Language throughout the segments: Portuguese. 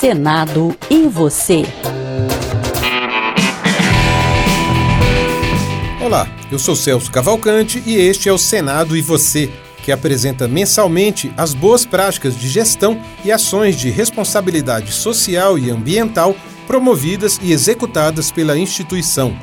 Senado e você. Olá, eu sou Celso Cavalcante e este é o Senado e você, que apresenta mensalmente as boas práticas de gestão e ações de responsabilidade social e ambiental promovidas e executadas pela instituição.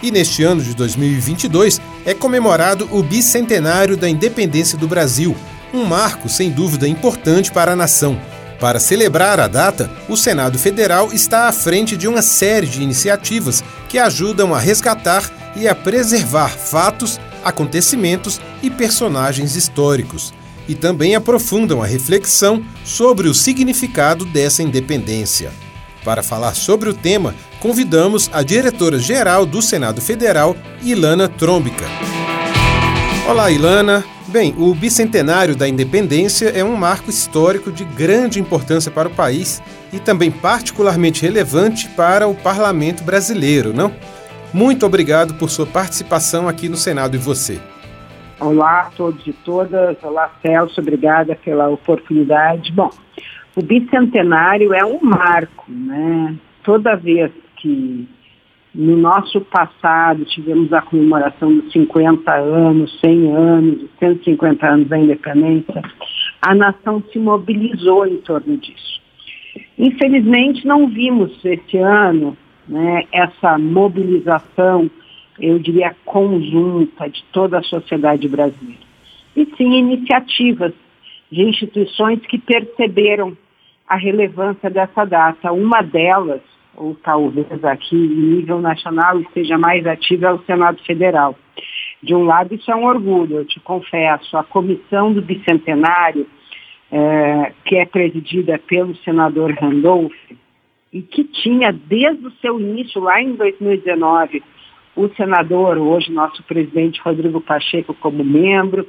E neste ano de 2022 é comemorado o bicentenário da independência do Brasil, um marco sem dúvida importante para a nação. Para celebrar a data, o Senado Federal está à frente de uma série de iniciativas que ajudam a resgatar e a preservar fatos, acontecimentos e personagens históricos, e também aprofundam a reflexão sobre o significado dessa independência. Para falar sobre o tema, convidamos a diretora-geral do Senado Federal, Ilana Trombica. Olá, Ilana. Bem, o bicentenário da independência é um marco histórico de grande importância para o país e também particularmente relevante para o parlamento brasileiro, não? Muito obrigado por sua participação aqui no Senado e você. Olá a todos e todas. Olá, Celso. Obrigada pela oportunidade. Bom, o bicentenário é um marco, né? Toda vez que no nosso passado tivemos a comemoração dos 50 anos, 100 anos, 150 anos da independência, a nação se mobilizou em torno disso. Infelizmente, não vimos esse ano né, essa mobilização, eu diria, conjunta de toda a sociedade brasileira. E sim iniciativas de instituições que perceberam a relevância dessa data. Uma delas ou talvez aqui em nível nacional esteja mais ativa, é o Senado Federal. De um lado, isso é um orgulho, eu te confesso. A comissão do bicentenário, é, que é presidida pelo senador Randolph, e que tinha desde o seu início, lá em 2019, o senador, hoje nosso presidente Rodrigo Pacheco como membro,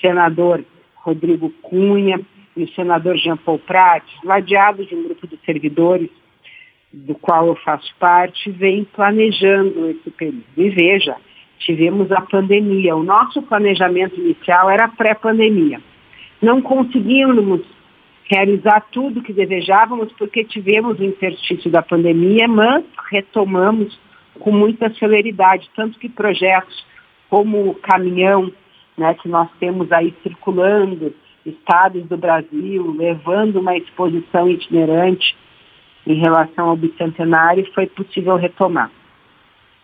senador Rodrigo Cunha e o senador Jean Paul Prates, ladeados de um grupo de servidores do qual eu faço parte, vem planejando esse período. E veja, tivemos a pandemia. O nosso planejamento inicial era pré-pandemia. Não conseguimos realizar tudo o que desejávamos porque tivemos o interstício da pandemia, mas retomamos com muita celeridade, tanto que projetos como o caminhão, né, que nós temos aí circulando estados do Brasil, levando uma exposição itinerante em relação ao bicentenário foi possível retomar.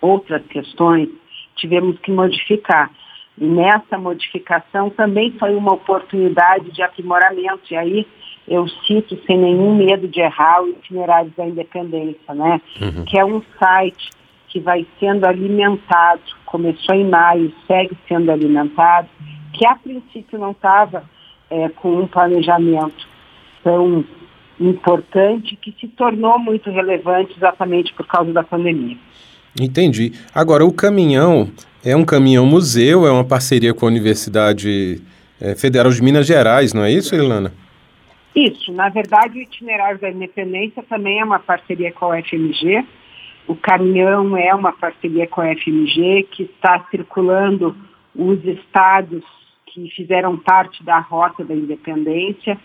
Outras questões tivemos que modificar. E nessa modificação também foi uma oportunidade de aprimoramento. E aí eu cito sem nenhum medo de errar o itinerário da independência, né? Uhum. Que é um site que vai sendo alimentado, começou em maio, segue sendo alimentado, que a princípio não estava é, com um planejamento tão importante que se tornou muito relevante exatamente por causa da pandemia. Entendi. Agora, o caminhão é um caminhão museu, é uma parceria com a Universidade é, Federal de Minas Gerais, não é isso, Ilana? Isso. Na verdade, o itinerário da independência também é uma parceria com a FMG. O caminhão é uma parceria com a FMG que está circulando os estados que fizeram parte da rota da independência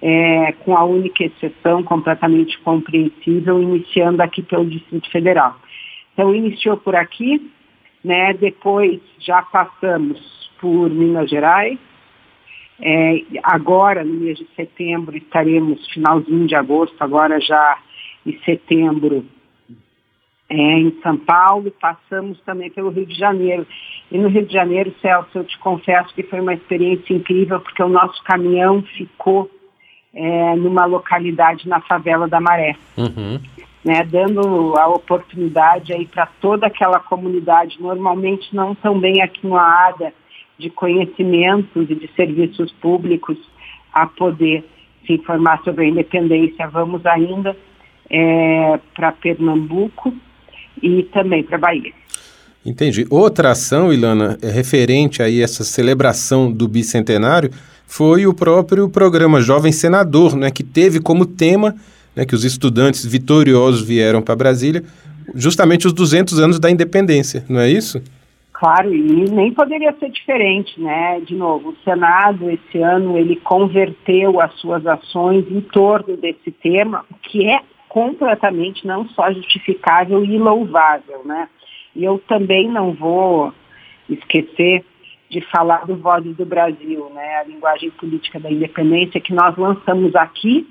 é, com a única exceção completamente compreensível, iniciando aqui pelo Distrito Federal. Então, iniciou por aqui, né, depois já passamos por Minas Gerais, é, agora, no mês de setembro, estaremos, finalzinho de agosto, agora já em setembro, é, em São Paulo, passamos também pelo Rio de Janeiro. E no Rio de Janeiro, Celso, eu te confesso que foi uma experiência incrível, porque o nosso caminhão ficou é, numa localidade na favela da Maré. Uhum. Né, dando a oportunidade aí para toda aquela comunidade, normalmente não tão bem aquinoada de conhecimentos e de serviços públicos, a poder se informar sobre a independência. Vamos ainda é, para Pernambuco e também para Bahia. Entendi. Outra ação, Ilana, é referente aí a essa celebração do bicentenário, foi o próprio programa Jovem Senador, né, que teve como tema né, que os estudantes vitoriosos vieram para Brasília, justamente os 200 anos da independência, não é isso? Claro, e nem poderia ser diferente, né? De novo, o Senado esse ano ele converteu as suas ações em torno desse tema, que é completamente não só justificável e louvável, né? E eu também não vou esquecer de falar do Voz do Brasil, né? A linguagem política da independência que nós lançamos aqui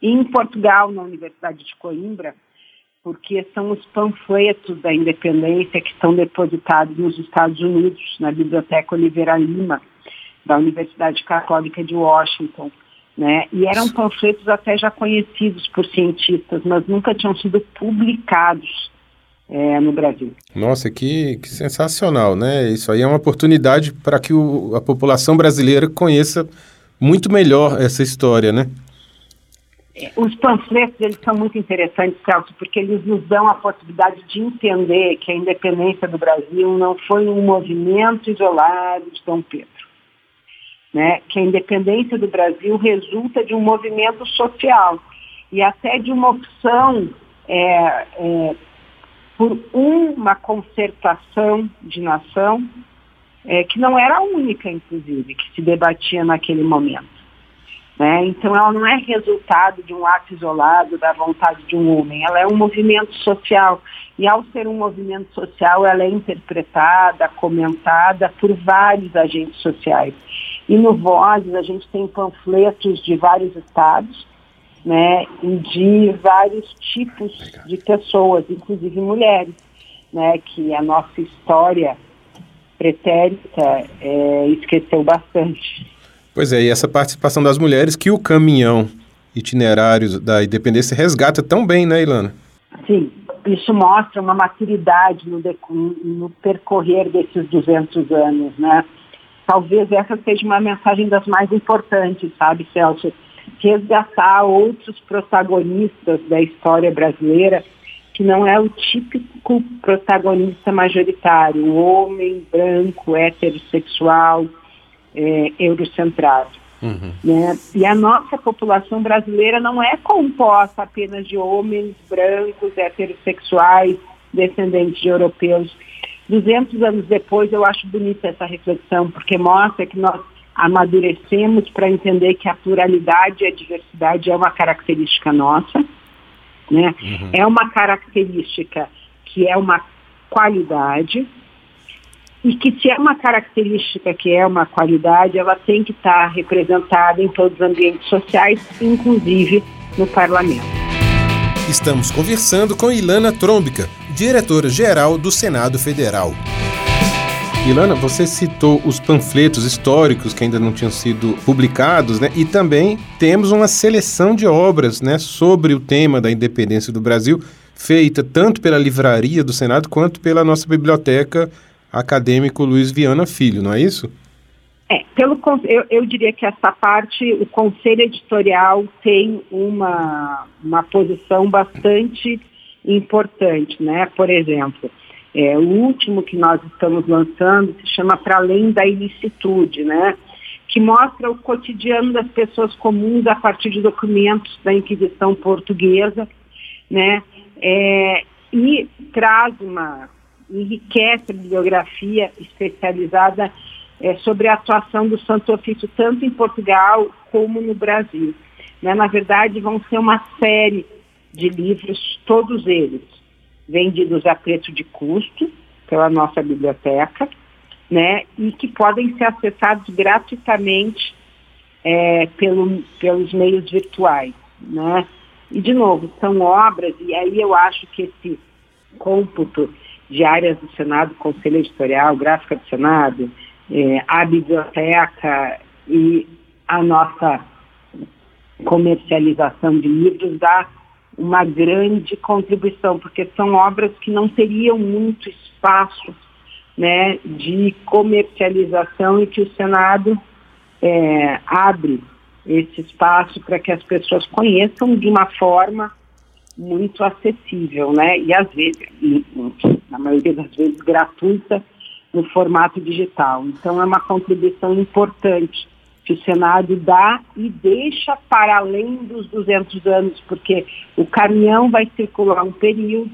em Portugal, na Universidade de Coimbra, porque são os panfletos da independência que estão depositados nos Estados Unidos, na Biblioteca Oliveira Lima, da Universidade Católica de Washington. Né? E eram panfletos até já conhecidos por cientistas, mas nunca tinham sido publicados é, no Brasil. Nossa, que, que, sensacional, né? Isso aí é uma oportunidade para que o, a população brasileira conheça muito melhor essa história, né? Os panfletos eles são muito interessantes, Celso, porque eles nos dão a possibilidade de entender que a independência do Brasil não foi um movimento isolado de Dom Pedro. Né? Que a independência do Brasil resulta de um movimento social e até de uma opção é, é, por uma concertação de nação é, que não era a única, inclusive, que se debatia naquele momento. Né? Então, ela não é resultado de um ato isolado da vontade de um homem, ela é um movimento social. E, ao ser um movimento social, ela é interpretada, comentada por vários agentes sociais. E no Vozes, a gente tem panfletos de vários estados, né, de vários tipos de pessoas, inclusive mulheres, né, que a nossa história pretérita é, esqueceu bastante. Pois é, e essa participação das mulheres que o caminhão itinerário da independência resgata tão bem, né, Ilana? Sim, isso mostra uma maturidade no, no percorrer desses 200 anos, né? Talvez essa seja uma mensagem das mais importantes, sabe, Celso? Resgatar outros protagonistas da história brasileira que não é o típico protagonista majoritário, o homem branco, heterossexual, é, eurocentrado. Uhum. Né? E a nossa população brasileira não é composta apenas de homens brancos, heterossexuais, descendentes de europeus. 200 anos depois, eu acho bonita essa reflexão, porque mostra que nós amadurecemos para entender que a pluralidade e a diversidade é uma característica nossa, né? Uhum. É uma característica que é uma qualidade, e que se é uma característica que é uma qualidade, ela tem que estar representada em todos os ambientes sociais, inclusive no parlamento. Estamos conversando com Ilana Trombica, diretora-geral do Senado Federal. Ilana, você citou os panfletos históricos que ainda não tinham sido publicados, né? E também temos uma seleção de obras, né, sobre o tema da independência do Brasil, feita tanto pela livraria do Senado quanto pela nossa biblioteca acadêmico Luiz Viana Filho, não é isso? É, pelo, eu, eu diria que essa parte, o conselho editorial tem uma, uma posição bastante importante, né? Por exemplo, é, o último que nós estamos lançando se chama Para Além da Ilicitude, né? Que mostra o cotidiano das pessoas comuns a partir de documentos da Inquisição Portuguesa, né? É, e traz uma enriquece a bibliografia especializada é, sobre a atuação do Santo Ofício tanto em Portugal como no Brasil. Né? Na verdade, vão ser uma série de livros, todos eles vendidos a preço de custo pela nossa biblioteca, né? E que podem ser acessados gratuitamente é, pelo, pelos meios virtuais, né? E de novo, são obras, e aí eu acho que esse cômputo de áreas do Senado, Conselho Editorial, Gráfica do Senado, eh, a biblioteca e a nossa comercialização de livros dá uma grande contribuição, porque são obras que não teriam muito espaço né, de comercialização e que o Senado é, abre esse espaço para que as pessoas conheçam de uma forma muito acessível, né? E às vezes, e, na maioria das vezes, gratuita no formato digital. Então é uma contribuição importante que o Senado dá e deixa para além dos 200 anos, porque o caminhão vai circular um período,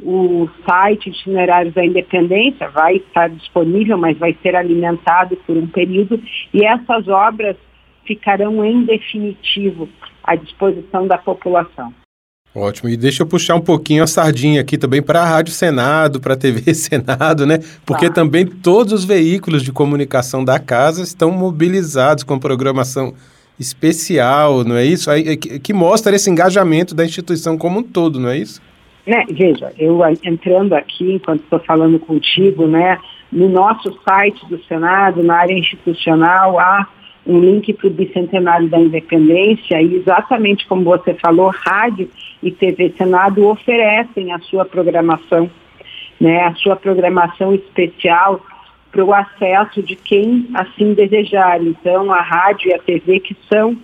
o site Itinerários da Independência vai estar disponível, mas vai ser alimentado por um período, e essas obras ficarão em definitivo à disposição da população. Ótimo. E deixa eu puxar um pouquinho a sardinha aqui também para a Rádio Senado, para a TV Senado, né? Porque tá. também todos os veículos de comunicação da casa estão mobilizados com programação especial, não é isso? Aí, que, que mostra esse engajamento da instituição como um todo, não é isso? Né, veja, eu entrando aqui, enquanto estou falando contigo, né, no nosso site do Senado, na área institucional, há um link para o Bicentenário da Independência e exatamente como você falou, rádio e TV Senado oferecem a sua programação, né, a sua programação especial para o acesso de quem assim desejar. Então, a rádio e a TV, que são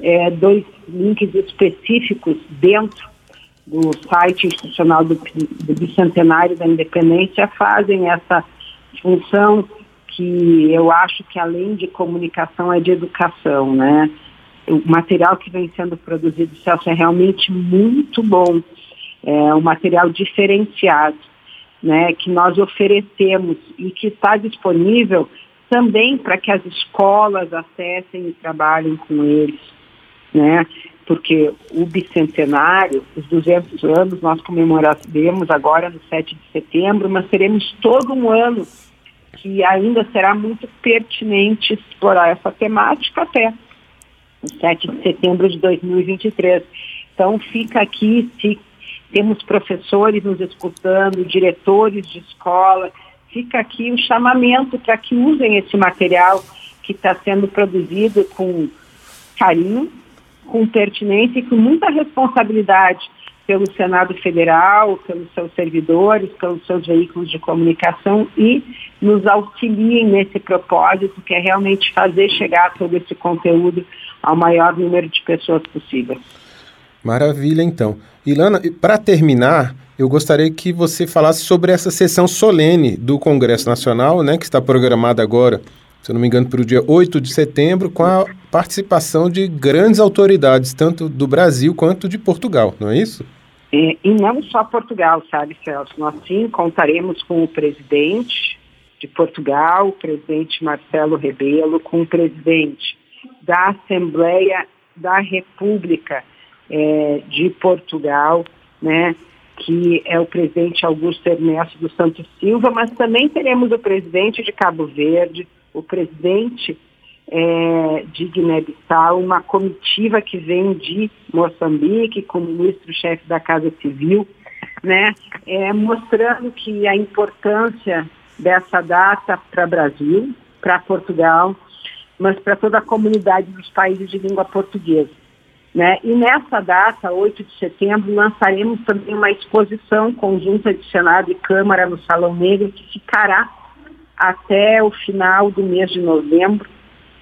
é, dois links específicos dentro do site institucional do, do Bicentenário da Independência, fazem essa função que eu acho que além de comunicação é de educação, né? O material que vem sendo produzido, Celso, é realmente muito bom. É um material diferenciado, né? Que nós oferecemos e que está disponível também para que as escolas acessem e trabalhem com eles, né? Porque o bicentenário, os 200 anos, nós comemoraremos agora no 7 de setembro, mas teremos todo um ano que ainda será muito pertinente explorar essa temática até 7 de setembro de 2023. Então fica aqui, se temos professores nos escutando, diretores de escola, fica aqui o chamamento para que usem esse material que está sendo produzido com carinho, com pertinência e com muita responsabilidade pelo Senado Federal, pelos seus servidores, pelos seus veículos de comunicação e nos auxiliem nesse propósito, que é realmente fazer chegar todo esse conteúdo ao maior número de pessoas possível. Maravilha, então. Ilana, para terminar, eu gostaria que você falasse sobre essa sessão solene do Congresso Nacional, né, que está programada agora, se não me engano, para o dia 8 de setembro, com a participação de grandes autoridades, tanto do Brasil quanto de Portugal, não é isso? E, e não só Portugal, sabe, Celso? Nós sim contaremos com o presidente de Portugal, o presidente Marcelo Rebelo, com o presidente da Assembleia da República é, de Portugal, né, que é o presidente Augusto Ernesto dos Santos Silva, mas também teremos o presidente de Cabo Verde, o presidente é, de Guiné-Bissau, uma comitiva que vem de Moçambique, com o ministro-chefe da Casa Civil, né, é, mostrando que a importância dessa data para Brasil, para Portugal, mas para toda a comunidade dos países de língua portuguesa. Né? E nessa data, 8 de setembro, lançaremos também uma exposição conjunta de Senado e Câmara no Salão Negro, que ficará até o final do mês de novembro,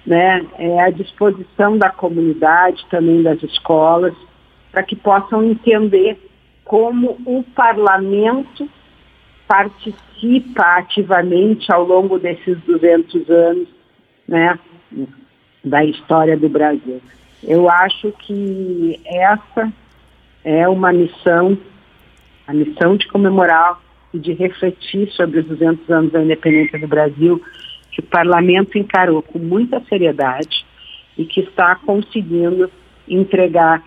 né, é, à disposição da comunidade, também das escolas, para que possam entender como o parlamento participa ativamente ao longo desses 200 anos né, da história do Brasil. Eu acho que essa é uma missão, a missão de comemorar e de refletir sobre os 200 anos da independência do Brasil, que o parlamento encarou com muita seriedade e que está conseguindo entregar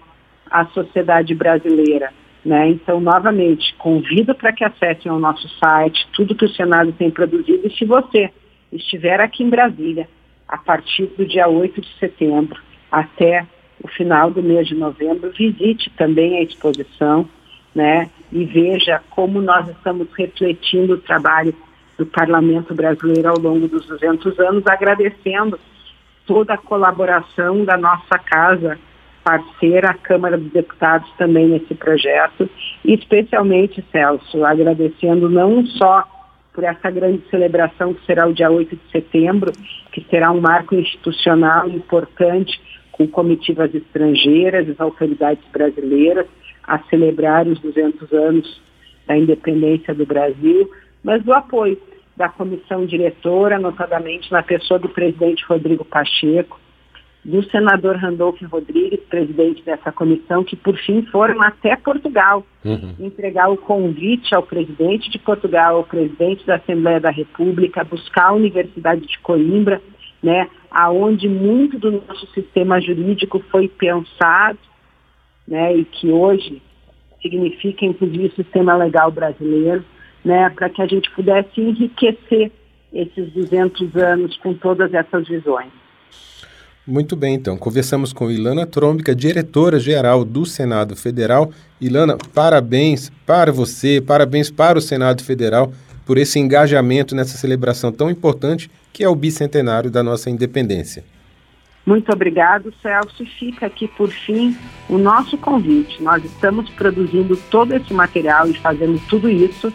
à sociedade brasileira. Né? Então, novamente, convido para que acessem ao nosso site tudo que o Senado tem produzido e se você estiver aqui em Brasília, a partir do dia 8 de setembro até o final do mês de novembro, visite também a exposição né, e veja como nós estamos refletindo o trabalho do Parlamento Brasileiro ao longo dos 200 anos, agradecendo toda a colaboração da nossa casa parceira, a Câmara dos Deputados também nesse projeto, e especialmente, Celso, agradecendo não só por essa grande celebração que será o dia 8 de setembro, que será um marco institucional importante com comitivas estrangeiras, as autoridades brasileiras, a celebrar os 200 anos da independência do Brasil, mas do apoio da comissão diretora, notadamente na pessoa do presidente Rodrigo Pacheco, do senador Randolfo Rodrigues, presidente dessa comissão, que por fim foram até Portugal uhum. entregar o convite ao presidente de Portugal, ao presidente da Assembleia da República, buscar a Universidade de Coimbra, né, aonde muito do nosso sistema jurídico foi pensado, né, e que hoje significa inclusive o sistema legal brasileiro, né, para que a gente pudesse enriquecer esses 200 anos com todas essas visões. Muito bem, então. Conversamos com Ilana Trômbica, diretora-geral do Senado Federal. Ilana, parabéns para você, parabéns para o Senado Federal por esse engajamento nessa celebração tão importante que é o bicentenário da nossa independência. Muito obrigado, Celso. Fica aqui, por fim, o nosso convite. Nós estamos produzindo todo esse material e fazendo tudo isso.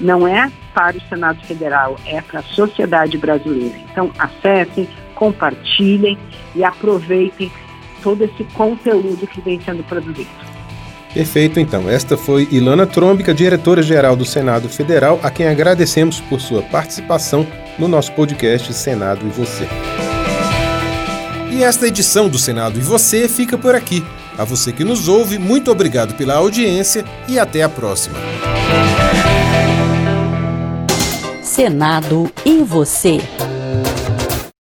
Não é para o Senado Federal, é para a sociedade brasileira. Então, acessem compartilhem e aproveitem todo esse conteúdo que vem sendo produzido. Perfeito, então. Esta foi Ilana Trômbica, diretora-geral do Senado Federal, a quem agradecemos por sua participação no nosso podcast Senado e Você. E esta edição do Senado e Você fica por aqui. A você que nos ouve, muito obrigado pela audiência e até a próxima. Senado e Você.